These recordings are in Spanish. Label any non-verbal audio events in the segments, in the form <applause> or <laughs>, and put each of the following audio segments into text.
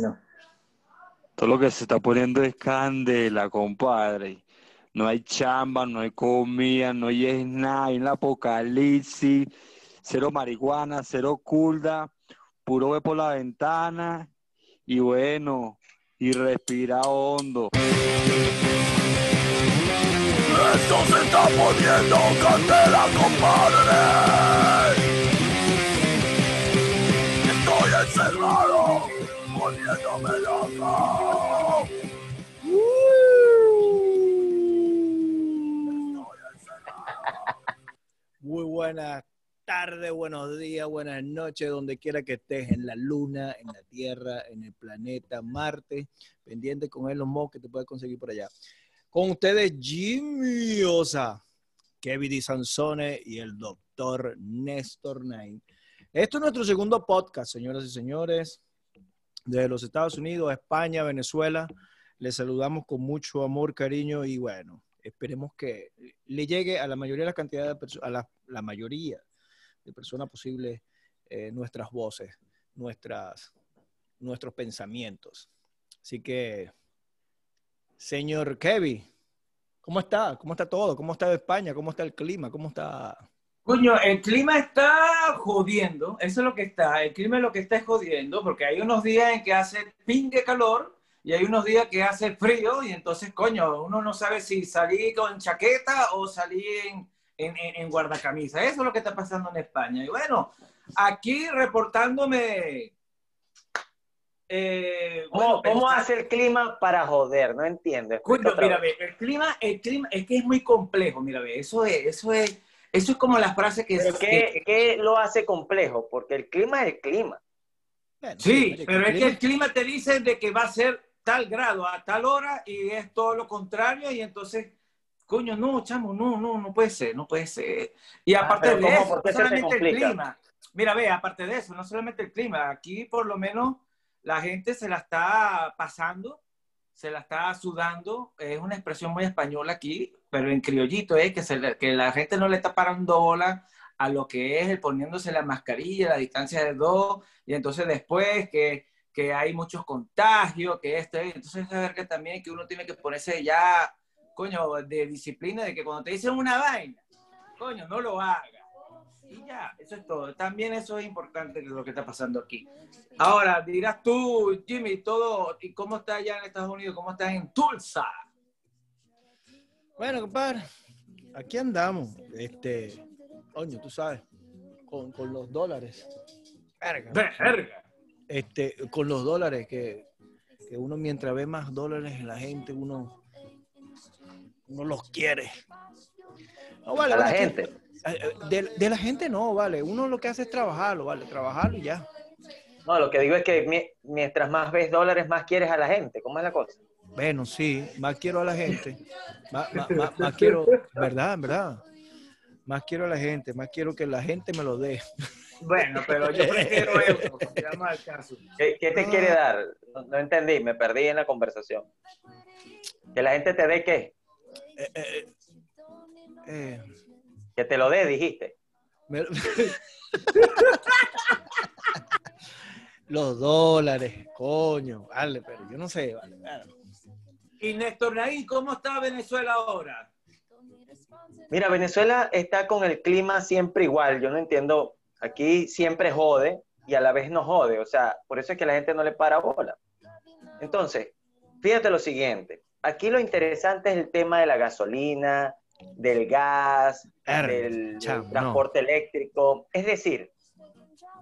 No. Todo lo que se está poniendo es candela, compadre. No hay chamba, no hay comida, no hay es nada, hay un apocalipsis, cero marihuana, cero culda, puro ve por la ventana y bueno, y respira hondo. Esto se está poniendo candela, compadre. <laughs> Muy buenas tardes, buenos días, buenas noches, donde quiera que estés, en la luna, en la tierra, en el planeta Marte, pendiente con los mos que te puedes conseguir por allá. Con ustedes, Jimmy Osa, Kevin Di Sansone y el doctor Néstor Nain. Esto es nuestro segundo podcast, señoras y señores, de los Estados Unidos, España, Venezuela. Les saludamos con mucho amor, cariño y bueno, esperemos que le llegue a la mayoría de la cantidad de personas, a la, la, mayoría de personas posibles eh, nuestras voces, nuestras, nuestros pensamientos. Así que, señor Kevin, ¿cómo está? ¿Cómo está todo? ¿Cómo está España? ¿Cómo está el clima? ¿Cómo está? Coño, el clima está jodiendo, eso es lo que está, el clima es lo que está jodiendo, porque hay unos días en que hace pin de calor y hay unos días que hace frío y entonces, coño, uno no sabe si salir con chaqueta o salir en, en, en, guardacamisa. Eso es lo que está pasando en España. Y bueno, aquí reportándome... Eh, ¿Cómo, bueno, ¿cómo está... hace el clima para joder? No entiendo. Coño, mira, ve, el clima, el clima es que es muy complejo, mira, ve, eso es, eso es, eso es como la frase que... ¿Pero qué, qué lo hace complejo? Porque el clima es el clima. Bueno, sí, pero es que el clima te dice de que va a ser tal grado a tal hora y es todo lo contrario y entonces, coño, no, chamo, no, no, no puede ser, no puede ser. Y aparte ah, de ¿cómo? eso, no solamente el clima. Mira, ve, aparte de eso, no solamente el clima, aquí por lo menos la gente se la está pasando, se la está sudando, es una expresión muy española aquí, pero en criollito es que, se, que la gente no le está parando bola a lo que es el poniéndose la mascarilla, la distancia de dos, y entonces después que que hay muchos contagios, que esto, entonces saber que también que uno tiene que ponerse ya, coño, de disciplina, de que cuando te dicen una vaina, coño, no lo haga. Y ya, eso es todo. También eso es importante lo que está pasando aquí. Ahora, dirás tú, Jimmy, todo, ¿y cómo está allá en Estados Unidos? ¿Cómo estás en Tulsa? Bueno, compadre, aquí andamos. Este, coño, tú sabes, con, con los dólares. Verga. Verga este, con los dólares, que, que, uno mientras ve más dólares en la gente, uno, uno los quiere. No, vale, a la gente. De, de, la gente no, vale. Uno lo que hace es trabajarlo, vale, trabajarlo y ya. No, lo que digo es que mientras más ves dólares, más quieres a la gente. ¿Cómo es la cosa? Bueno, sí, más quiero a la gente. Más, más, más, más quiero, ¿verdad? ¿Verdad? Más quiero a la gente, más quiero que la gente me lo dé. Bueno, pero yo prefiero eso, caso. ¿Qué, ¿Qué, te quiere dar? No, no, entendí, me perdí en la conversación. ¿Que la gente te dé qué? Eh, eh, eh. Que te lo dé, dijiste. Me... <laughs> Los dólares, coño, vale, pero yo no sé, vale, vale. Y Néstor Naí, ¿cómo está Venezuela ahora? Mira, Venezuela está con el clima siempre igual. Yo no entiendo Aquí siempre jode y a la vez no jode. O sea, por eso es que la gente no le para bola. Entonces, fíjate lo siguiente. Aquí lo interesante es el tema de la gasolina, del gas, er, del, transporte no. eléctrico. Es decir,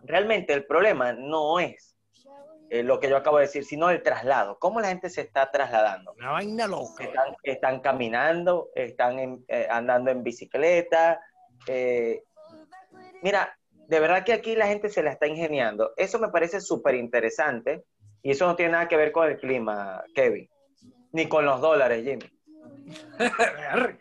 realmente el problema no es eh, lo que yo acabo de decir, sino el traslado. ¿Cómo la gente se está trasladando? Una vaina loca. Están, están caminando, están en, eh, andando en bicicleta. Eh, mira, de verdad que aquí la gente se la está ingeniando. Eso me parece súper interesante y eso no tiene nada que ver con el clima, Kevin, ni con los dólares, Jimmy. <laughs>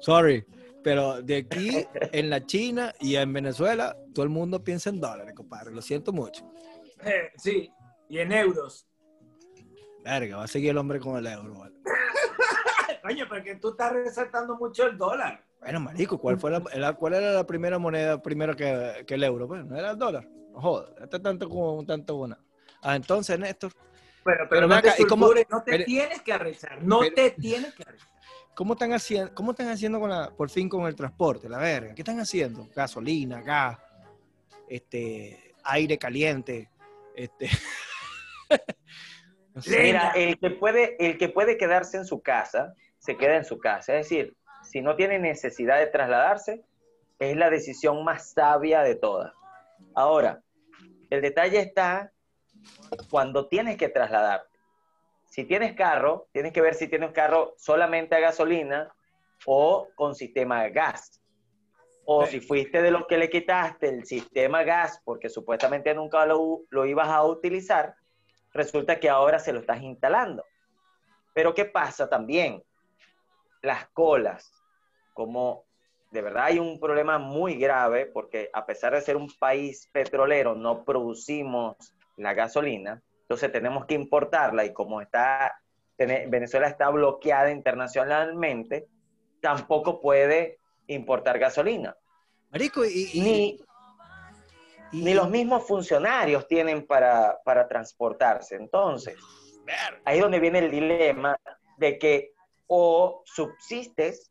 Sorry, pero de aquí en la China y en Venezuela todo el mundo piensa en dólares, compadre. Lo siento mucho. Eh, sí, y en euros. Verga, va a seguir el hombre con el euro. ¿vale? <laughs> Coño, porque tú estás resaltando mucho el dólar. Bueno, marico, ¿cuál, fue la, la, ¿cuál era la primera moneda primero que, que el euro? Pues, ¿no era el dólar? No joda, está tanto como un tanto buena. Ah, entonces, Néstor, Bueno, pero, Pero no, te acá, ¿y cómo- sulfures, no te pero- tienes que arrechar, no pero- te tienes que arrechar. ¿Cómo están haciendo, cómo están haciendo con la, por fin con el transporte? La verga, ¿qué están haciendo? Gasolina, gas, este, aire caliente, este. <laughs> Mira, el que puede, el que puede quedarse en su casa, se queda en su casa. Es decir, si no tiene necesidad de trasladarse, es la decisión más sabia de todas. Ahora, el detalle está cuando tienes que trasladarte. Si tienes carro, tienes que ver si tienes carro solamente a gasolina o con sistema de gas. O Sí. si fuiste de los que le quitaste el sistema gas porque supuestamente nunca lo, lo ibas a utilizar, resulta que ahora se lo estás instalando. Pero ¿qué pasa también? Las colas, como de verdad hay un problema muy grave, porque a pesar de ser un país petrolero, no producimos la gasolina, entonces tenemos que importarla y como está, Venezuela está bloqueada internacionalmente, tampoco puede importar gasolina. Marico, y, y- Ni, y- ni los mismos funcionarios tienen para, para transportarse. Entonces, ahí es donde viene el dilema de que o subsistes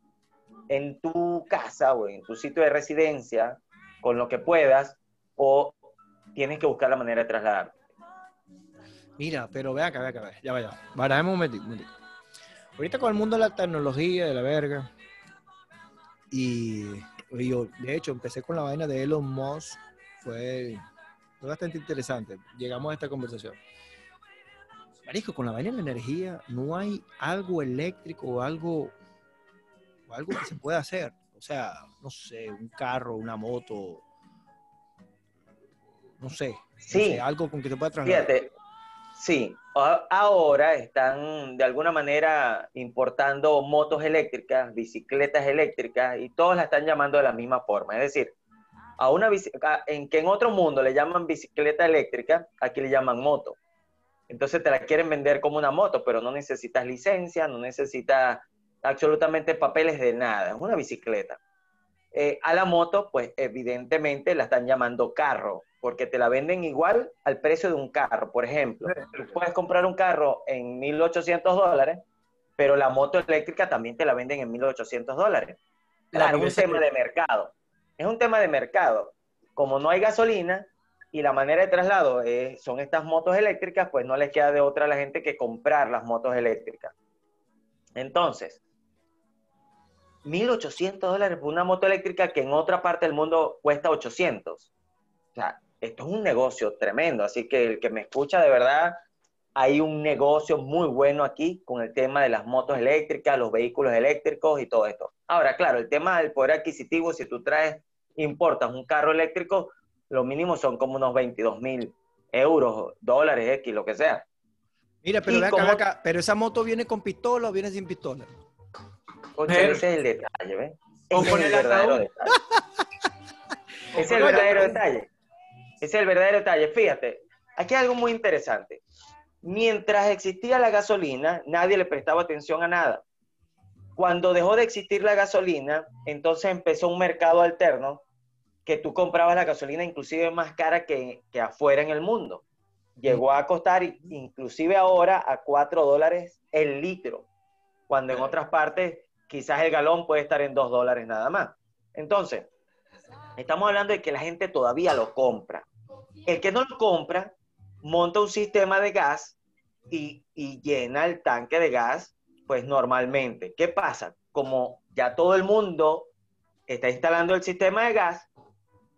en tu casa o en tu sitio de residencia con lo que puedas o tienes que buscar la manera de trasladarte. Mira, pero ve acá, ve acá, ya vaya. Paramos un momentico, un momentico. Ahorita con el mundo de la tecnología, de la verga, y, y yo, de hecho, empecé con la vaina de Elon Musk, fue, fue bastante interesante. Llegamos a esta conversación. Marisco, con la vaina de la energía, no hay algo eléctrico o algo, o algo que se pueda hacer. O sea, no sé, un carro, una moto, no sé. no Sí. sé, algo con que te pueda trasladar. Fíjate, sí, ahora están de alguna manera importando motos eléctricas, bicicletas eléctricas y todos la están llamando de la misma forma. Es decir, a una en que en otro mundo le llaman bicicleta eléctrica, aquí le llaman moto. Entonces te la quieren vender como una moto, pero no necesitas licencia, no necesitas absolutamente papeles de nada, es una bicicleta. Eh, a la moto, pues evidentemente la están llamando carro, porque te la venden igual al precio de un carro. Por ejemplo, tú puedes comprar un carro en 1.800 dólares, pero la moto eléctrica también te la venden en 1.800 dólares. La Claro, es un tema de mercado. Es un tema de mercado. Como no hay gasolina y la manera de traslado es- son estas motos eléctricas, pues no les queda de otra a la gente que comprar las motos eléctricas. Entonces, 1.800 dólares por una moto eléctrica que en otra parte del mundo cuesta 800. O sea, esto es un negocio tremendo. Así que el que me escucha, de verdad, hay un negocio muy bueno aquí con el tema de las motos eléctricas, los vehículos eléctricos y todo esto. Ahora, claro, el tema del poder adquisitivo, si tú traes, importas un carro eléctrico, lo mínimo son como unos 22 mil euros, dólares, X, lo que sea. Mira, pero ve acá, como- ve acá, pero esa moto viene con pistola o viene sin pistola. Pero- ese es el detalle, ¿ves? O Ese con es el verdadero detalle. Ese es el verdadero detalle. <laughs> Es el verdadero detalle. Fíjate, aquí hay algo muy interesante. Mientras existía la gasolina, nadie le prestaba atención a nada. Cuando dejó de existir la gasolina, entonces empezó un mercado alterno que tú comprabas la gasolina inclusive más cara que, que afuera en el mundo. Llegó a costar inclusive ahora a 4 dólares el litro, cuando en otras partes quizás el galón puede estar en 2 dólares nada más. Entonces, estamos hablando de que la gente todavía lo compra. El que no lo compra, monta un sistema de gas y, y llena el tanque de gas, pues normalmente. ¿Qué pasa? Como ya todo el mundo está instalando el sistema de gas,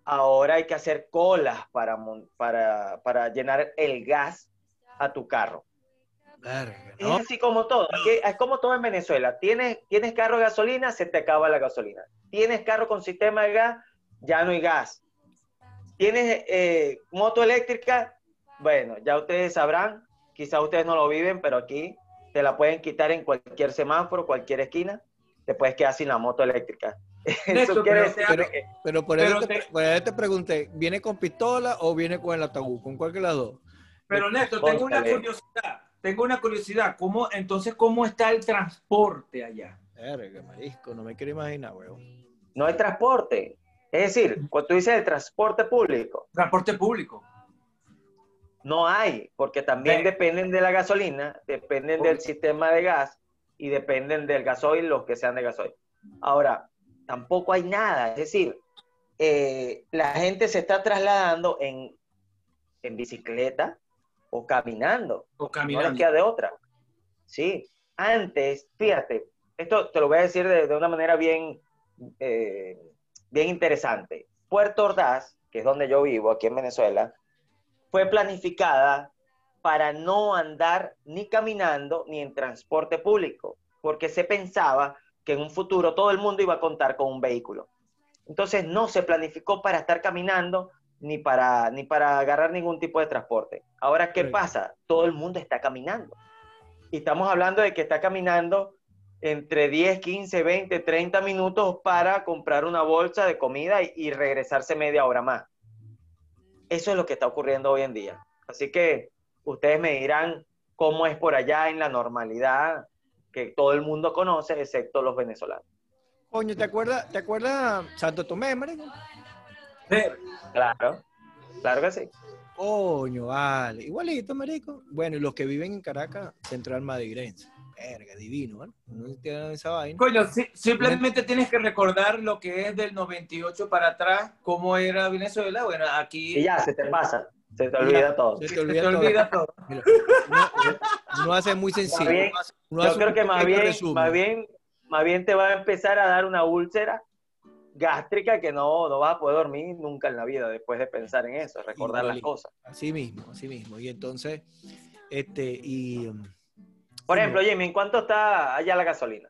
ahora hay que hacer colas para, para, para llenar el gas a tu carro. Verga, Es así como todo. Es como todo en Venezuela. Tienes, tienes carro de gasolina, se te acaba la gasolina. Tienes carro con sistema de gas, ya no hay gas. Tienes eh, moto eléctrica, bueno, ya ustedes sabrán, quizás ustedes no lo viven, pero aquí te la pueden quitar en cualquier semáforo, cualquier esquina, te puedes quedar sin la moto eléctrica. <laughs> Eso Néstor, quiere pero- decir pero- que Pero por Pero eso, te, te- por eso te pregunté, ¿viene con pistola o viene con el ataúd? ¿Con cuál que las dos? Pero Néstor, tengo una curiosidad. Tengo una curiosidad. ¿Cómo, entonces, ¿cómo está el transporte allá? Verga, marisco, no me quiero imaginar, weón. no hay transporte. Es decir, cuando tú dices el transporte público, Transporte público. No hay, porque también dependen de la gasolina, dependen del sistema de gas y dependen del gasoil, los que sean de gasoil. Ahora, tampoco hay nada, es decir, eh, la gente se está trasladando en, en bicicleta o caminando. O No les caminando. queda de otra. Sí, antes, fíjate, esto te lo voy a decir de, de una manera bien, eh, bien interesante. Puerto Ordaz, que es donde yo vivo, aquí en Venezuela, fue planificada para no andar ni caminando ni en transporte público, porque se pensaba que en un futuro todo el mundo iba a contar con un vehículo. Entonces no se planificó para estar caminando ni para, ni para agarrar ningún tipo de transporte. Ahora, ¿qué pasa? Todo el mundo está caminando. Y estamos hablando de que está caminando entre 10, 15, 20, 30 minutos para comprar una bolsa de comida y, y regresarse media hora más. Eso es lo que está ocurriendo hoy en día. Así que ustedes me dirán cómo es por allá en la normalidad que todo el mundo conoce, excepto los venezolanos. Coño, ¿te acuerdas, ¿te acuerdas Santo Tomé, marico? Sí. Claro, claro que sí. Coño, vale. Igualito, marico. Bueno, y los que viven en Caracas, Central Madrigense. Verga, divino, ¿no? No entienden esa vaina. Coño, sí, simplemente tienes que recordar lo que es del 98 para atrás, cómo era Venezuela. Bueno, aquí Y ya, se te pasa, se te olvida todo. Se te se olvida te todo. olvida todo. <laughs> Mira, uno hace muy sencillo. Bien, uno hace- uno Yo creo que más bien, resumen. más bien, más bien te va a empezar a dar una úlcera gástrica que no, no vas a poder dormir nunca en la vida después de pensar en eso, recordar las cosas. Así mismo, así mismo. Y entonces, este, y. Por ejemplo, Jimmy, ¿en cuánto está allá la gasolina?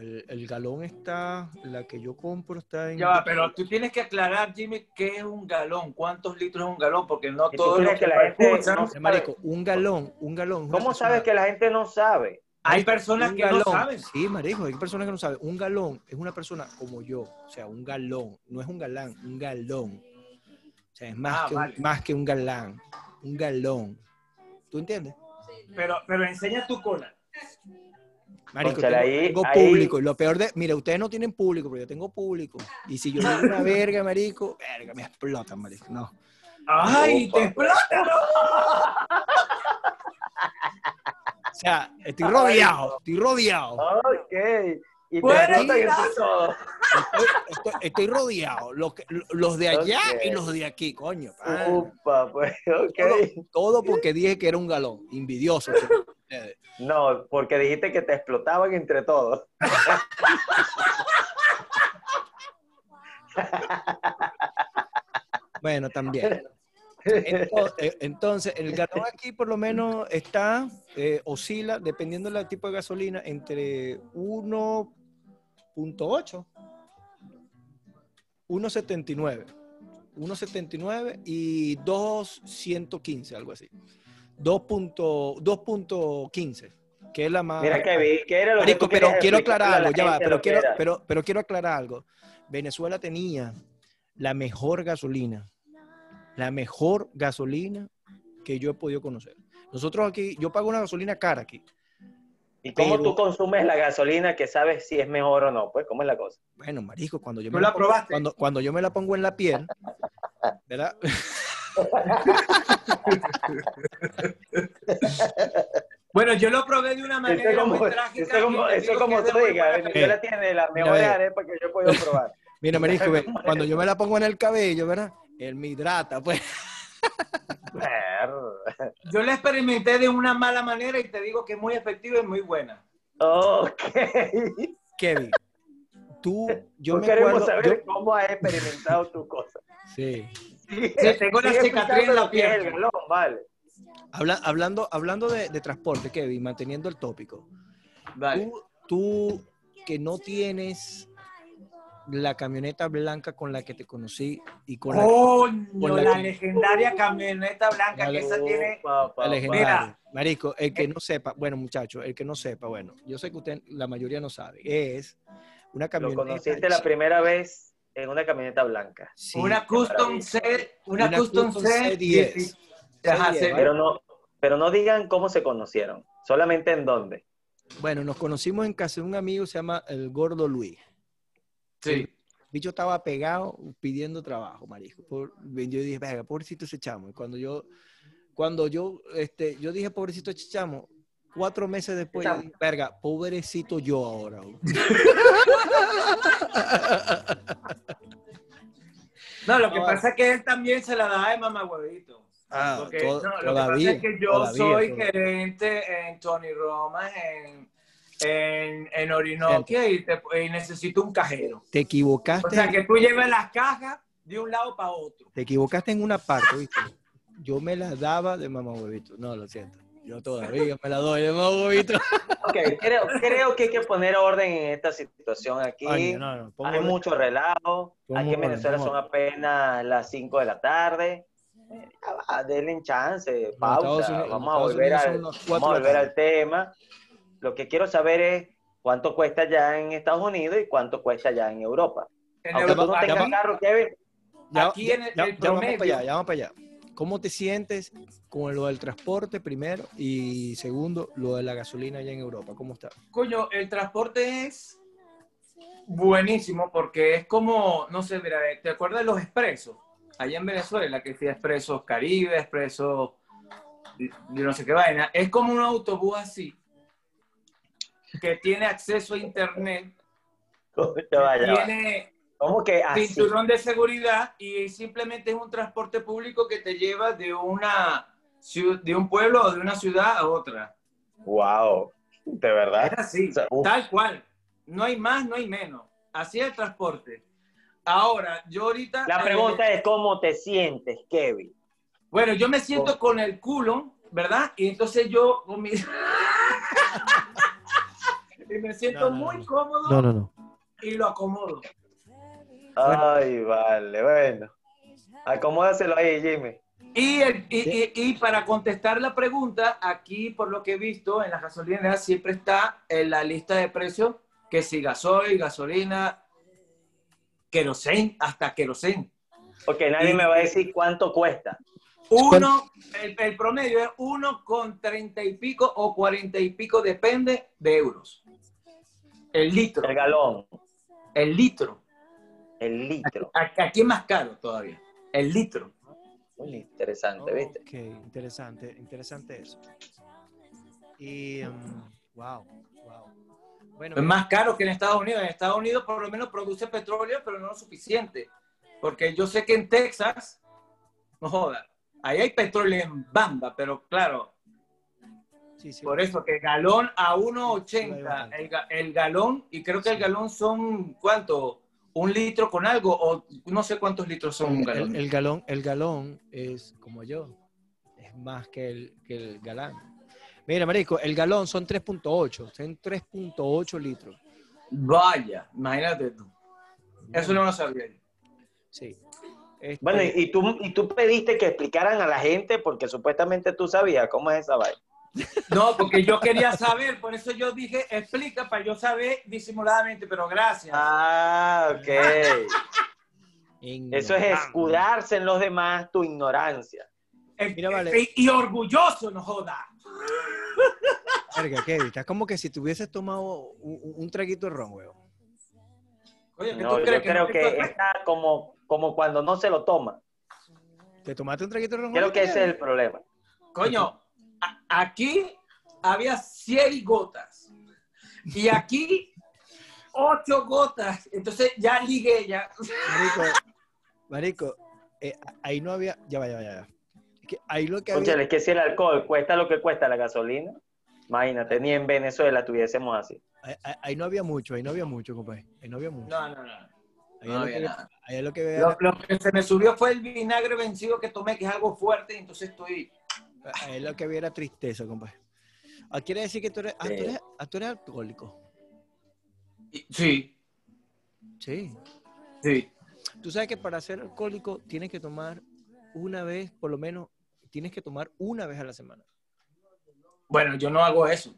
el, el galón está, la que yo compro está en. Ya pero tú tienes que aclarar, Jimmy, qué es un galón, cuántos litros es un galón, porque no ¿Y tú todos crees los que que la gente escuchan- no Eh, Marico, un galón, un galón. ¿Cómo persona- sabes que la gente no sabe? Hay personas un que no galón, saben. Sí, marico, hay personas que no saben. Un galón es una persona como yo, o sea, un galón, no es un galán, un galón. O sea, es más, Ah, que, un, más que un galán, un galón. ¿Tú entiendes? Pero, pero enseña tu cola. Marico, tengo, ahí- tengo ahí- público. Y lo peor de, mira, ustedes no tienen público, pero yo tengo público. Y si yo digo una verga, marico, verga, me explotan, marico. No. ¡Ay, Opa. te explota! O sea, estoy rodeado, estoy rodeado. Ok. Y te. Estoy, estoy- estoy rodeado. Los, de allá y los de aquí, coño. Upa, pues, ok. Todo, todo porque dije que era un galón. Ustedes. No, porque dijiste que te explotaban entre todos. Bueno, también. Eh, Entonces, el galón aquí por lo menos está, eh, oscila, dependiendo del tipo de gasolina, entre 1.8, 1.79, 1.79 y 2.115, algo así. 2.15, 2.15, que es la más... Mira, Kevin, ¿qué era lo que Marico, tú pero quiero aclarar algo, ya va, pero que quiero, pero, pero quiero aclarar algo. Venezuela tenía la mejor gasolina, la mejor gasolina que yo he podido conocer. Nosotros aquí, yo pago una gasolina cara aquí. ¿Y cómo pero- tú consumes la gasolina que sabes si es mejor o no? Pues, ¿cómo es la cosa? Bueno, marico, cuando yo ¿Tú me la la pongo, cuando, cuando yo me la pongo en la piel, ¿verdad? <laughs> Bueno, yo lo probé de una Eso manera como, muy trágica. eso como, eso como tú digas, Venezuela Eh, tiene las mira, mejores ve. arepas que yo podido probar. <laughs> Mira, marico, ve, cuando yo me la pongo en el cabello, ¿verdad? Él me hidrata, pues. Yo la experimenté de una mala manera y te digo que es muy efectiva y muy buena. ok. Kevin, tú, yo No me queremos acuerdo... saber yo- cómo has experimentado tu cosa. sí. Sí, tengo la cicatriz en la explicando lo que es el pierna. galón, vale. Habla- hablando hablando de, de transporte, Kevin, manteniendo el tópico. Vale. Tú, tú que no tienes la camioneta blanca con la que te conocí y con la, con la la que- legendaria camioneta blanca, que esa tiene... La legendaria. Mira. Marico, el que no sepa, bueno, muchachos, el que no sepa, bueno, yo sé que usted, la mayoría no sabe, es una Lo camioneta. conociste la primera vez en una camioneta blanca. Sí, una Custom. C, una, una Custom, Custom C, C10. Ajá, C10, C10. ¿vale? Pero no, pero no digan cómo se conocieron, solamente en dónde. Bueno, nos conocimos en casa de un amigo, se llama el Gordo Luis. Sí. bicho estaba pegado pidiendo trabajo, marisco. Por- yo dije, venga, pobrecito ese chamo. Y cuando yo, cuando yo, este, yo dije, pobrecito ese chamo, cuatro meses después, yo dije, verga, pobrecito yo ahora. güey". <laughs> No, lo que No, pasa es que él también se la da de mamá huevito. Ah, Porque to- no, lo que todavía, pasa es que yo todavía, soy todavía. gerente en Tony Roma, en, en, en Orinoquia y, te- y necesito un cajero. Te equivocaste, O sea, que tú lleves las cajas de un lado para otro. te equivocaste en una parte, ¿viste? Yo me la daba de mamá huevito. No, lo siento. Yo todavía me la doy de mamá huevito. Ok, creo, creo que hay que poner orden en esta situación aquí. No, no, pongo Hay orden. mucho relajo. Pongo Aquí en Venezuela son apenas las 5 de la tarde. Eh, Ya va, denle chance, pausa. Unidos- vamos a volver, al, las vamos a volver al tema. Lo que quiero saber es cuánto cuesta ya en Estados Unidos y cuánto cuesta ya en Europa. En Aunque tú no Europa- tengas aquí- carro, Kevin, Ya, Aquí ya- en el- ya- el ya vamos para promedio- allá, ya vamos para allá. ¿Cómo te sientes con lo del transporte primero y segundo, lo de la gasolina allá en Europa? ¿Cómo está? Coño, el transporte es buenísimo porque es como, no sé, mira, ¿te acuerdas de los expresos? Allá en Venezuela, que decía expresos Caribe, expresos, de no sé qué vaina. Es como un autobús así, que tiene acceso a internet, tiene ¿Cómo que así? cinturón de seguridad y simplemente es un transporte público que te lleva de una de un pueblo o de una ciudad a otra. Wow, de verdad. Es así, O sea, uf. tal cual. No hay más, no hay menos. Así es el transporte. Ahora, yo ahorita... La eh, pregunta es cómo te sientes, Kevin. bueno, yo me siento con el culo, ¿verdad? Y entonces yo con mi... <laughs> y me siento No, no, muy no. cómodo No, no, no. y lo acomodo. Ay, vale, bueno. Acomódaselo ahí, Jimmy. Y, el- y, y- y para contestar la pregunta, aquí por lo que he visto en las gasolineras siempre está en la lista de precios que si gasoil, gasolina, querosén, hasta querosén. Ok, nadie Y- me va a decir cuánto cuesta. Uno, el, el promedio es uno con treinta y pico o cuarenta y pico, depende de euros. El litro, El galón, el litro. el litro. Aquí aquí es más caro todavía. El litro. Muy interesante, ¿viste? Ok, interesante, interesante eso. Y, um, wow, wow. Bueno, Es más caro que en Estados Unidos. En Estados Unidos por lo menos produce petróleo, pero no lo suficiente. Porque yo sé que en Texas, no joda, ahí hay petróleo en bamba, pero claro, sí, sí. por eso que galón a Sí, 1.80 bastante. el, el galón, y creo que el galón son, ¿cuánto? Un litro con algo, o no sé cuántos litros son un El, galón. el- el galón, el galón es como yo, es más que el, que el galán. Mira, marico, el galón son 3.8, son 3.8 litros. Vaya, imagínate tú. Eso no lo sabía yo. Sí. Este, Bueno, y, y tú, y tú pediste que explicaran a la gente porque supuestamente tú sabías cómo es esa vaina. No, porque yo quería saber, por eso yo dije, explica para yo saber disimuladamente, pero gracias. Ah, ok. Eso es escudarse en los demás tu ignorancia. Eh, Mira, vale. eh, y orgulloso, no joda. Verga, Kevin, estás como que si te hubieses tomado un, un- traguito de ron, weón. Oye, ¿qué No, tú yo crees creo no que está como, como cuando no se lo toma. ¿Te tomaste un traguito de ron? Creo que ese es el problema. Coño, aquí había 100 gotas. Y aquí, 8 gotas. Entonces ya ligué ya. Marico, <laughs> marico, eh, ahí no había, ya va, ya va, ya va. Es que ahí lo que había, es que si el alcohol cuesta lo que cuesta la gasolina, imagínate, ni en Venezuela tuviésemos así. ahí, no había mucho, ahí no había mucho, compadre. Ahí no había mucho. No, no, no. ahí, no es lo había que, nada. ahí es lo que vea- Lo, lo que se me subió fue el vinagre vencido que tomé, que es algo fuerte, y entonces estoy. Es lo que había era tristeza, compadre. Ah, quiere decir que tú eres, ah, tú eres, ah, tú eres alcohólico. Sí, Sí. sí. Tú sabes que para ser alcohólico tienes que tomar una vez, por lo menos, tienes que tomar una vez a la semana. Bueno, yo no hago eso.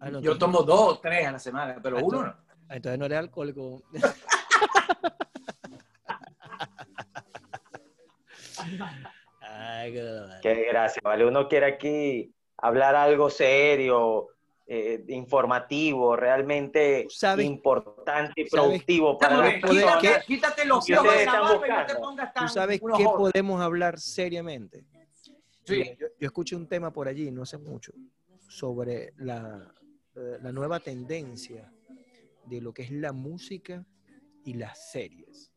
Ah, no, Yo tomo dos o tres a la semana, pero Ah, uno no. Entonces no eres alcohólico. <laughs> Ay, qué. Qué gracia, ¿vale? Uno quiere aquí hablar algo serio, eh, informativo, realmente ¿Sabes- importante y productivo para Dame, las personas. quítate, quítate los ojos de la barba y no te pongas tan ¿Tú sabes qué podemos hablar seriamente? Sí. Yo, yo escuché un tema por allí, no hace mucho, sobre la, la nueva tendencia de lo que es la música y las series.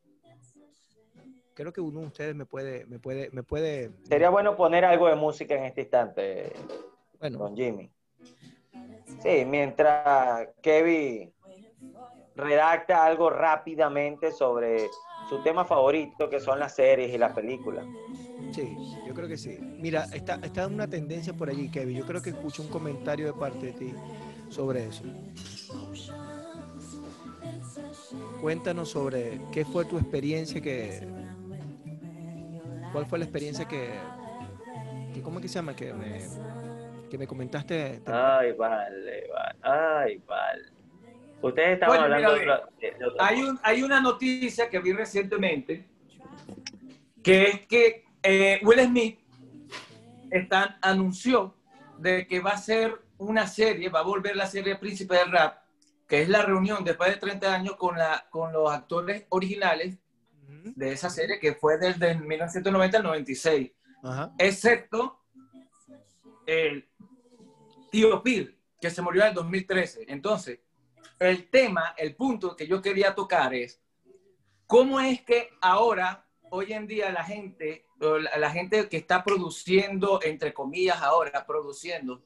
Creo que uno de ustedes me puede, me puede, me puede. Sería bueno poner algo de música en este instante, bueno, don Jimmy. Sí, mientras Kevin redacta algo rápidamente sobre su tema favorito, que son las series y las películas. sí, yo creo que sí. Mira, está, está una tendencia por allí, Kevin. Yo creo que escucho un comentario de parte de ti sobre eso. Cuéntanos sobre qué fue tu experiencia que. ¿Cuál fue la experiencia que. que ¿Cómo es que se llama? Que me, que me comentaste. Ay, vale, vale. Ay, vale. Ustedes estaban mira, hablando de, de- de Hay, un, hay una noticia que vi recientemente que es que eh, Will Smith está, anunció de que va a ser una serie, va a volver la serie Príncipe del Rap, que es la reunión después de 30 años con, la, con los actores originales de esa serie que fue desde el 1990 al 96, Ajá. excepto el tío Phil, que se murió en el 2013. Entonces, el tema, el punto que yo quería tocar es cómo es que ahora, hoy en día, la gente, la gente que está produciendo, entre comillas, ahora produciendo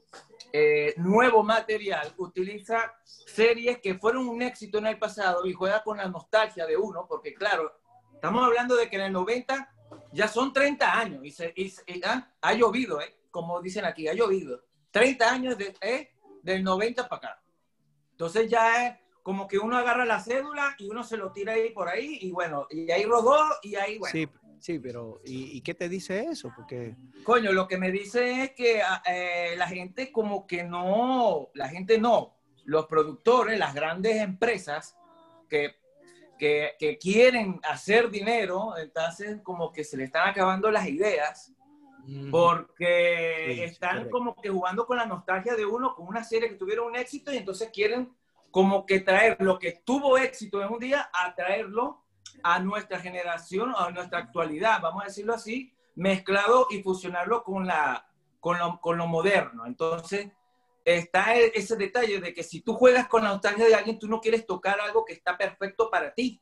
eh, nuevo material, utiliza series que fueron un éxito en el pasado y juega con la nostalgia de uno, porque claro, estamos hablando de que en el 90 ya son 30 años y, se, y se- y, ah, ha llovido, ¿eh? como dicen aquí, ha llovido. 30 años de, ¿eh? del 90 para acá. Entonces ya es como que uno agarra la cédula y uno se lo tira ahí por ahí y bueno, y ahí rodó y ahí, bueno. Sí, sí, pero ¿y, y qué te dice eso? Porque Coño, lo que me dice es que ah, eh, la gente como que no, la gente no, los productores, las grandes empresas que, que, que quieren hacer dinero, entonces como que se le están acabando las ideas porque Sí, están correcto. como que jugando con la nostalgia de uno, con una serie que tuvieron un éxito y entonces quieren como que traer lo que tuvo éxito en un día a traerlo a nuestra generación, a nuestra actualidad, vamos a decirlo así, mezclado y fusionarlo con, la, con, lo, con lo moderno. Entonces, está e- ese detalle de que si tú juegas con la nostalgia de alguien, tú no quieres tocar algo que está perfecto para ti.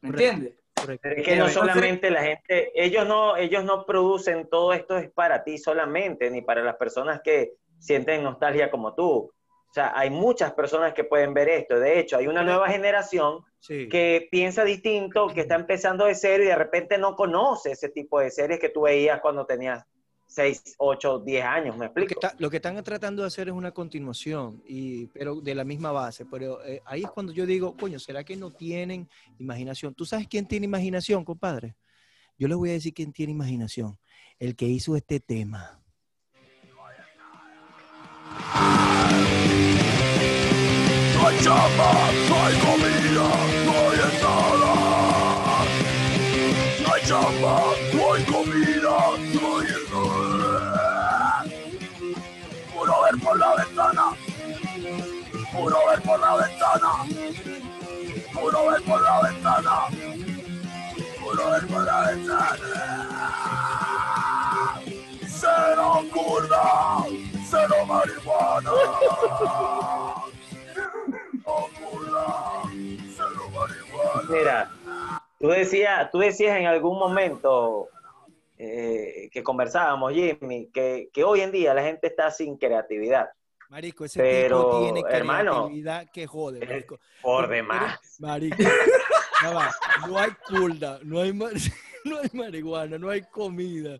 ¿Me entiendes? correcto. Es que no solamente la gente, ellos no, ellos no producen todo esto es para ti solamente, ni para las personas que sienten nostalgia como tú. O sea, hay muchas personas que pueden ver esto. De hecho, hay una nueva generación Sí. que piensa distinto, que está empezando de cero y de repente no conoce ese tipo de series que tú veías cuando tenías 6, 8, 10 años, ¿me Lo que, explico? está- lo que están tratando de hacer es una continuación, y, pero de la misma base. Pero eh, ahí es cuando yo digo, coño, ¿será que no tienen imaginación? ¿Tú sabes quién tiene imaginación, compadre? Yo les voy a decir quién tiene imaginación. El que hizo este tema. No hay chamba, no hay comida, no hay nada. No hay chamba, no hay comida, Puro ver por la ventana. Puro ver por la ventana. Puro ver por la ventana. Puro ver por la ventana. Cero curda, cero marihuana. Mira, tú decías, tú decías en algún momento eh, que conversábamos, Jimmy, que, que hoy en día la gente está sin creatividad. Marico, ese Pero, tipo tiene hermano, creatividad que jode, marico. Por demás. Marico, ya va, no hay culda, no hay, <laughs> no hay marihuana, no hay comida.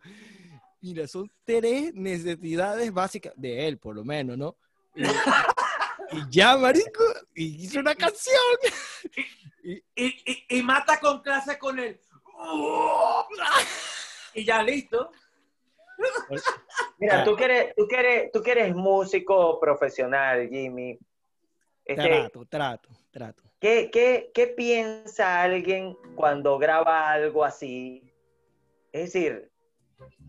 Mira, son tres necesidades básicas de él, por lo menos, ¿no? Y, y ya, marico, y hizo una canción. y, y- y mata con clase con el y ya listo. Mira, tú que eres, tú que eres, tú que eres músico profesional, Jimmy. Este, Trato, trato, trato. ¿qué, qué, qué piensa alguien cuando graba algo así? Es decir,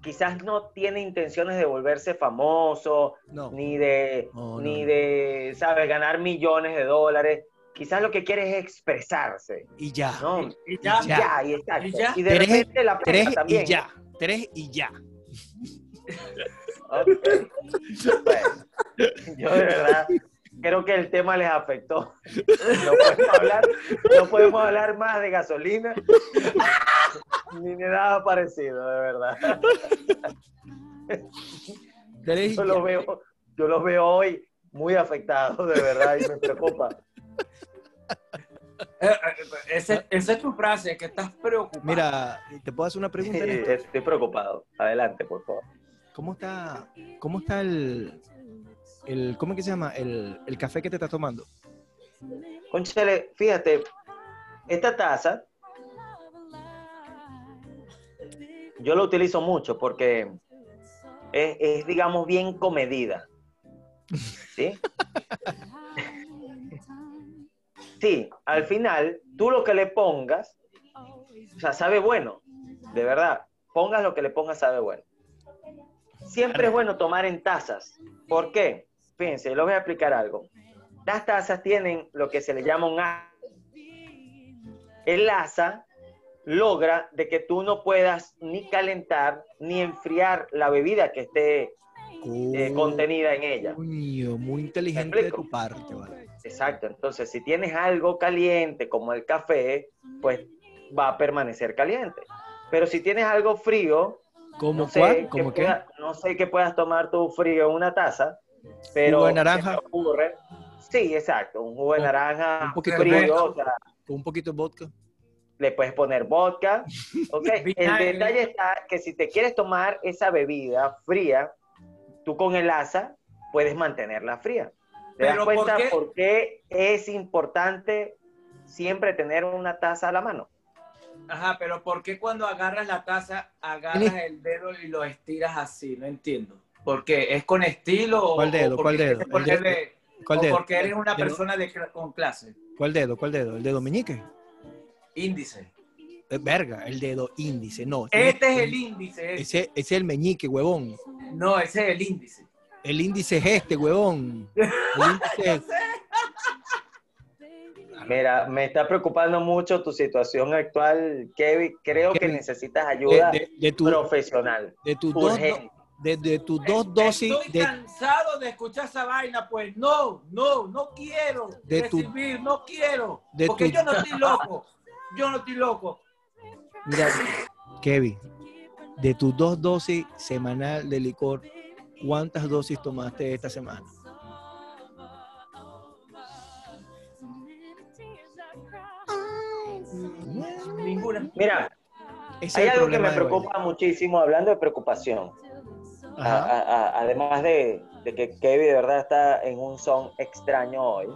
quizás no tiene intenciones de volverse famoso, No. ni de, No, no, ni de, ¿sabes?, ganar millones de dólares. Quizás lo que quiere es expresarse, Y ya. ¿no? Y ya, Y ya, y exacto. Y ya. Y de Tres- repente la prensa Tres también. y ya. Tres y ya. Ok. Bueno, yo de verdad creo que el tema les afectó. No podemos hablar, no podemos hablar más de gasolina ni de nada parecido, de verdad. Tres y Yo ya. lo veo, yo lo veo hoy muy afectado, de verdad, y me preocupa. Eh, eh, ese- esa es tu frase, que estás preocupado. Mira, ¿te puedo hacer una pregunta? Sí, estoy preocupado. Adelante, por favor. ¿Cómo está, cómo está el, el, cómo es que se llama? El, el café que te estás tomando. Conchale, fíjate, esta taza yo la utilizo mucho porque es, es, digamos, bien comedida. ¿Sí? <laughs> Sí, al final, tú lo que le pongas, o sea, sabe bueno, de verdad. Pongas lo que le pongas, sabe bueno. Siempre es bueno tomar en tazas. ¿Por qué? Fíjense, les voy a explicar algo. Las tazas tienen lo que se le llama un asa. El asa logra de que tú no puedas ni calentar ni enfriar la bebida que esté eh, contenida en ella. Muy inteligente de tu parte, ¿vale? Exacto. Entonces, si tienes algo caliente como el café, pues va a permanecer caliente. Pero si tienes algo frío, ¿Cómo no sé, qué? pueda- no sé que puedas tomar tu frío en una taza, pero ¿Jugo de naranja? ocurre- Sí, exacto, un jugo de naranja un poquito de frío, vodka. o sea, un poquito de vodka. le puedes poner vodka. <laughs> ¿ok? El detalle está que si te quieres tomar esa bebida fría, tú con el asa puedes mantenerla fría. ¿Te das ¿por qué? por qué es importante siempre tener una taza a la mano? Ajá, pero ¿por qué cuando agarras la taza, agarras el dedo y lo estiras así? No entiendo. ¿Por qué? ¿Es con estilo o, ¿Cuál dedo? o porque ¿Cuál dedo? El ponerle- ¿Cuál o dedo? porque eres una Dedo. persona de, con clase? ¿Cuál dedo? ¿Cuál dedo? ¿El dedo meñique? Índice. Eh, verga, el dedo índice. No. Este es el índice. ese. Ese, ese es el meñique, huevón. No, ese es el índice. El índice es este, huevón. El <laughs> índice es... Mira, me está preocupando mucho tu situación actual, Kevin. Creo que necesitas ayuda de- de tu- profesional. de tus dos, de, de tus dos dosis Estoy de, cansado de escuchar esa vaina, pues no, no, no quiero De tu- recibir, no quiero. de porque tu- yo no estoy loco. Yo no estoy loco. Mira, Kevin, de tus dos dosis semanal de licor, ¿cuántas dosis tomaste esta semana? Ninguna. Mira, Ese hay algo que me preocupa muchísimo, hablando de preocupación. A- a- además de, de que Kevin de verdad está en un son extraño hoy.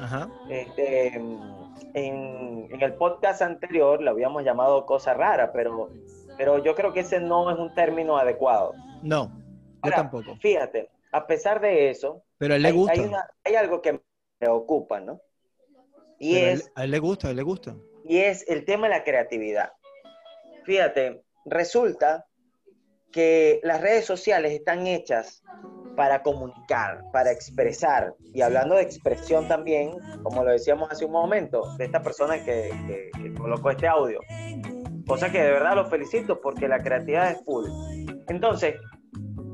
ajá. Este, en, en el podcast anterior lo habíamos llamado cosa rara, pero, pero yo creo que ese no es un término adecuado. No, yo Ahora, tampoco. Fíjate, a pesar de eso, Pero a él le hay, gusta. hay una- hay algo que me preocupa, ¿no? Y pero a, él, es, a él le gusta, a él le gusta. y es el tema de la creatividad. Fíjate, resulta que las redes sociales están hechas para comunicar, para expresar. Y hablando de expresión también, como lo decíamos hace un momento, de esta persona que, que- que colocó este audio. Cosa que de verdad lo felicito porque la creatividad es full. Entonces,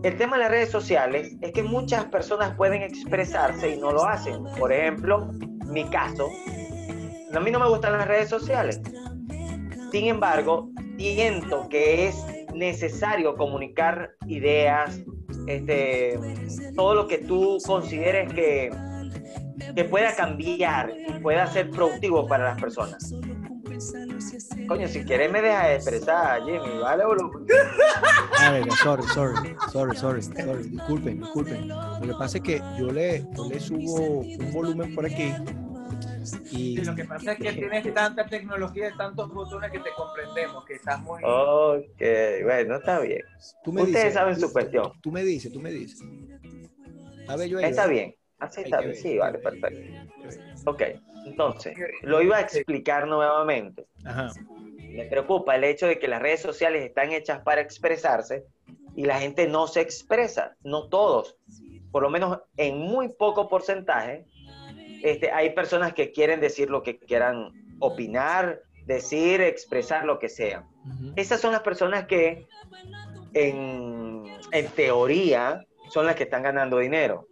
el tema de las redes sociales es que muchas personas pueden expresarse y no lo hacen. Por ejemplo, mi caso, a mí no me gustan las redes sociales. Sin embargo, siento que es necesario comunicar ideas, este, todo lo que tú consideres que, que pueda cambiar y pueda ser productivo para las personas. Coño, si quieres me deja expresar, Jimmy, ¿vale? bro? Ah, venga, sorry, sorry, sorry, sorry, sorry. Disculpen, disculpen. Lo que pasa es que yo le, yo le subo un volumen por aquí y Y lo que pasa es que tienes tanta tecnología y tantos botones que te comprendemos, que estás muy... Ok, bueno, está bien. tú me Ustedes dices, saben su tú- cuestión. Tú me dices, tú me dices. Está bello ahí, Está bien, así está sí, vale, perfecto. Ok, entonces, lo iba a explicar nuevamente. Ajá. me preocupa el hecho de que las redes sociales están hechas para expresarse y la gente no se expresa, no todos, por lo menos en muy poco porcentaje, este, hay personas que quieren decir lo que quieran opinar, decir, expresar lo que sea. Ujú. Esas son las personas que en, en teoría son las que están ganando dinero,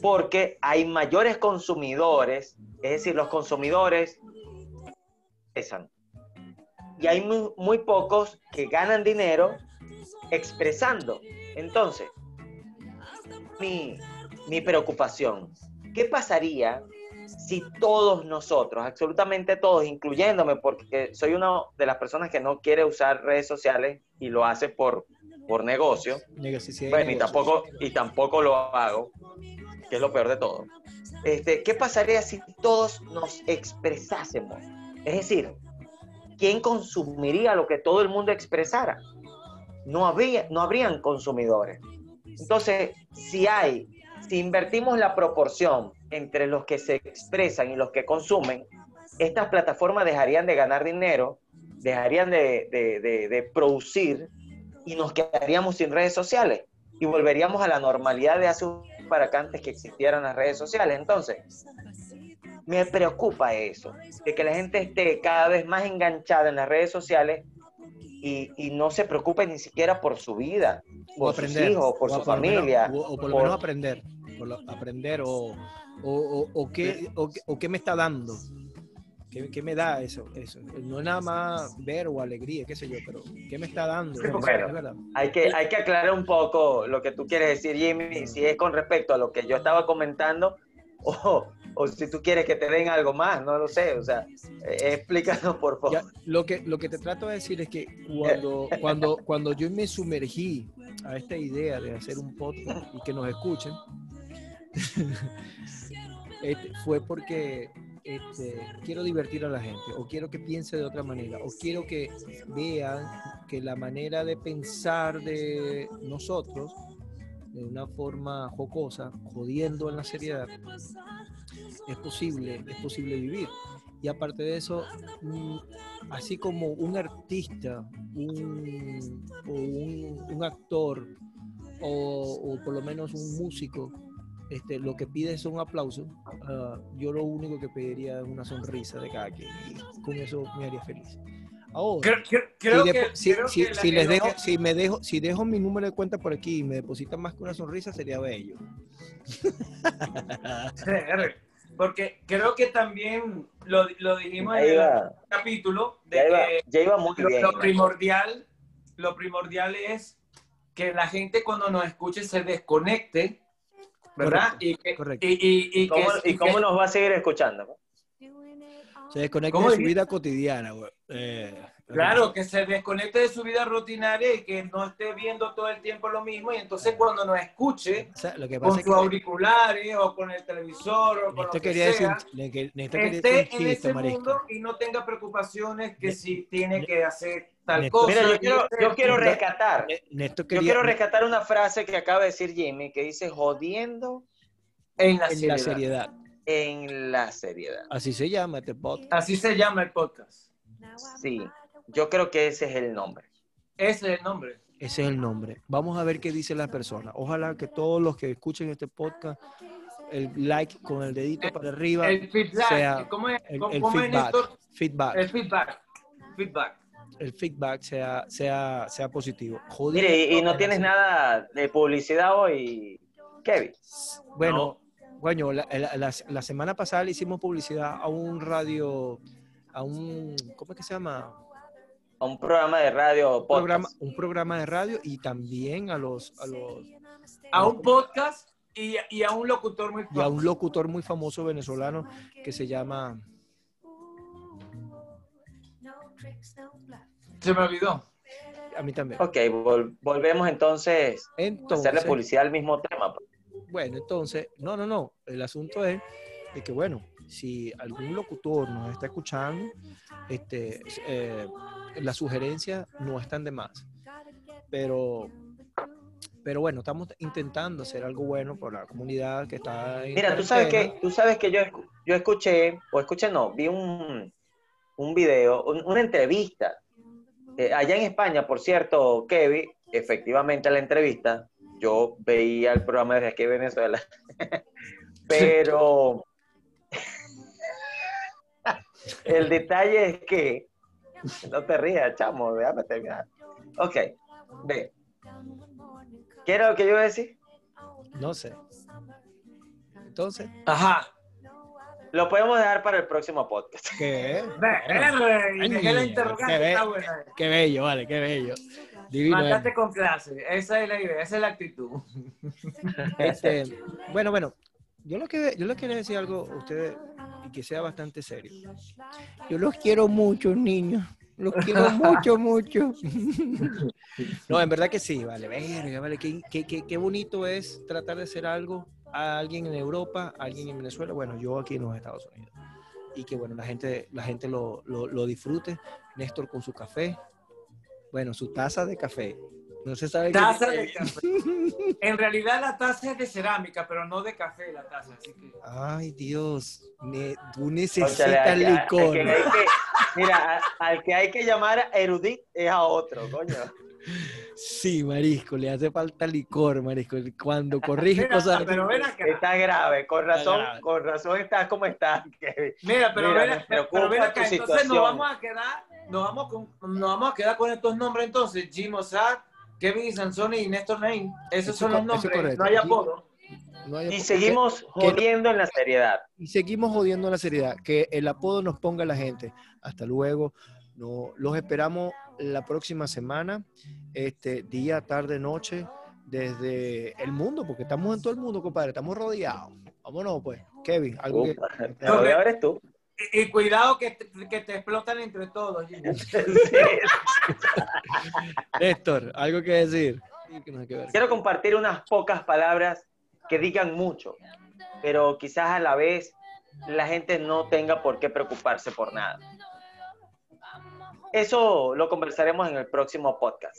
porque hay mayores consumidores, es decir, los consumidores pesan. Y hay muy, muy pocos que ganan dinero expresando. Entonces, mi, mi preocupación, ¿qué pasaría si todos nosotros, absolutamente todos, incluyéndome, porque soy una de las personas que no quiere usar redes sociales y lo hace por, por negocio, bueno, y tampoco, y tampoco lo hago, que es lo peor de todo. Este, ¿Qué pasaría si todos nos expresásemos? Es decir, ¿quién consumiría lo que todo el mundo expresara? No, habría, no habrían consumidores. Entonces, si hay, si invertimos la proporción entre los que se expresan y los que consumen, estas plataformas dejarían de ganar dinero, dejarían de, de- de- de producir y nos quedaríamos sin redes sociales y volveríamos a la normalidad de hace un para acá antes que existieran las redes sociales. Entonces, me preocupa eso, de que la gente esté cada vez más enganchada en las redes sociales y, y no se preocupe ni siquiera por su vida, por sus aprender, hijos, por su por lo menos- familia. o, o por lo por- menos aprender. por lo- aprender o, o, o, qué- o qué me está dando. ¿Qué, qué me da eso, eso? No es nada más ver o alegría, qué sé yo, pero ¿qué me está dando? Eso Bueno. es verdad. Hay que, hay que aclarar un poco lo que tú quieres decir, Jimmy, si es con respecto a lo que yo estaba comentando <laughs> o, o si tú quieres que te den algo más, no lo sé. O sea, eh, <laughs> explícanos por favor. Ya, lo, que, lo que te trato de decir es que cuando, <laughs> cuando, cuando yo me sumergí a esta idea de hacer un podcast y que nos escuchen, este, fue porque este, quiero divertir a la gente o quiero que piense de otra manera o quiero que vean que la manera de pensar de nosotros de una forma jocosa, jodiendo en la seriedad, es posible, es posible vivir. Y aparte de eso, mm, así como un artista, un, o un, actor, o por lo menos un músico, este, lo que pide es un aplauso, ah, yo lo único que pediría es una sonrisa de cada quien. Y con eso me haría feliz. Ahora, Creo, si, que, si- creo si- que la- si les dejo, que- si me dejo, si dejo mi número de cuenta por aquí y me depositan más que una sonrisa, sería bello. <laughs> Porque creo que también lo, lo dijimos Ya en el iba, capítulo de ya iba- que ya iba muy lo, bien. lo primordial, lo primordial es que la gente cuando nos escuche se desconecte, ¿verdad? Correcto, y que, correcto. y, y- y ¿Y cómo, que- y cómo nos va a seguir escuchando? Se desconecta ¿Cómo de su vida cotidiana, güey. Eh, Claro, que se desconecte de su vida rutinaria y que no esté viendo todo el tiempo lo mismo. Y entonces cuando nos escuche O sea, lo que pasa con es sus que auriculares o con el televisor o con lo que quería decir, sea, le- que- esté decir en ese marisco. mundo y no tenga preocupaciones que Ne- si tiene que hacer tal cosa. Mira, yo quiero, yo quiero rescatar. Yo quiero rescatar una frase que acaba de decir Jimmy, que dice jodiendo en la en seriedad. la seriedad. en la seriedad. Así se llama este podcast. Así se llama el podcast. Sí, yo creo que ese es el nombre. Ese es el nombre. Ese es el nombre. Vamos a ver qué dice la persona. Ojalá que todos los que escuchen este podcast, el like con el dedito para arriba, El feedback. sea ¿Cómo es, el, cómo feedback, feedback, El feedback. Feedback. el feedback sea, sea, sea positivo. Joder, Mire, y, y no tienes nada de publicidad hoy, Kevin. Bueno, bueno, la, la- la- la semana pasada le hicimos publicidad a un radio, a un, ¿cómo es que se llama? A un programa de radio Un podcast. programa, un programa de radio y también a los, a los A un podcast y, y a un locutor muy y a famoso. un locutor muy famoso venezolano que se llama Se me olvidó. a mí también. Ok, vol- volvemos entonces a hacerle Entonces, publicidad al mismo tema. pues. bueno, entonces, no, no, no. El asunto es de que, bueno, si algún locutor nos está escuchando, este, eh, las sugerencias no están de más. Pero, pero bueno, estamos intentando hacer algo bueno por la comunidad que está en Mira, tú sabes que, tú sabes que yo, yo escuché, o escuché no, vi un, un video, un- una entrevista Eh, allá en España, por cierto, Kevin, efectivamente la entrevista, yo veía el programa desde aquí en Venezuela, <laughs> pero <laughs> el detalle es que, <laughs> no te rías, chamo, déjame terminar. Ok, ve. ¿Qué era lo que yo iba a decir? No sé. Entonces, Ajá. Lo podemos dejar para el próximo podcast. ¿qué? Qué bello, vale, qué bello. Divino. Mataste eh. con clase. Esa es la idea, esa es la actitud. Este, bueno, bueno, yo lo que yo les quería decir algo a ustedes y que sea bastante serio. Yo los quiero mucho, niños. Los quiero mucho, mucho. <laughs> No, en verdad que sí, vale, verga, vale. Qué, qué, qué, qué bonito es tratar de hacer algo a alguien en Europa, a alguien en Venezuela, bueno, yo aquí en los Estados Unidos. Y que bueno, la gente, la gente lo, lo, lo disfrute. Néstor con su café. Bueno, su taza de café. No se sabe qué- Taza de café. En realidad la taza es de cerámica, pero no de café la taza, así que. Ay, Dios. Ne- tú necesitas licor. que hay que- mira, a- al que hay que llamar erudit es a otro, coño. Sí, marisco, le hace falta licor, marisco. Cuando corrige Mira, cosas. pero ven acá. Está grave, con razón, grave. con razón estás como estás. Kevin. Mira, pero Mira, ven, me pero, preocupa pero ven acá, entonces situación. nos vamos a quedar, nos vamos, con, nos vamos a quedar con estos nombres entonces, Jim Ozar, Kevin Sansoni y Néstor Nain. Esos Eso son los nombres, correcto. no hay apodo. No hay- Y seguimos que jodiendo en la seriedad. y seguimos jodiendo la seriedad. Que el apodo nos ponga la gente. Hasta luego. No, los esperamos la próxima semana, este día, tarde, noche, desde el mundo, porque estamos en todo el mundo, compadre. Estamos rodeados. Vámonos, pues. Kevin, algo que. Upa, el rodeador eres tú. Y, y cuidado que te, que te explotan entre todos, Jim. <laughs> <laughs> Néstor, algo que decir. Sí. Quiero compartir unas pocas palabras que digan mucho, pero quizás a la vez la gente no tenga por qué preocuparse por nada. Eso lo conversaremos en el próximo podcast.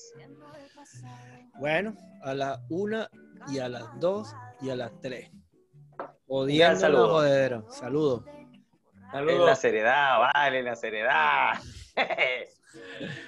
Bueno, a las una y a las dos y a las tres. Un gran Odiando saludo. la jodedera. Saludos. En la seriedad, vale, la seriedad. <laughs>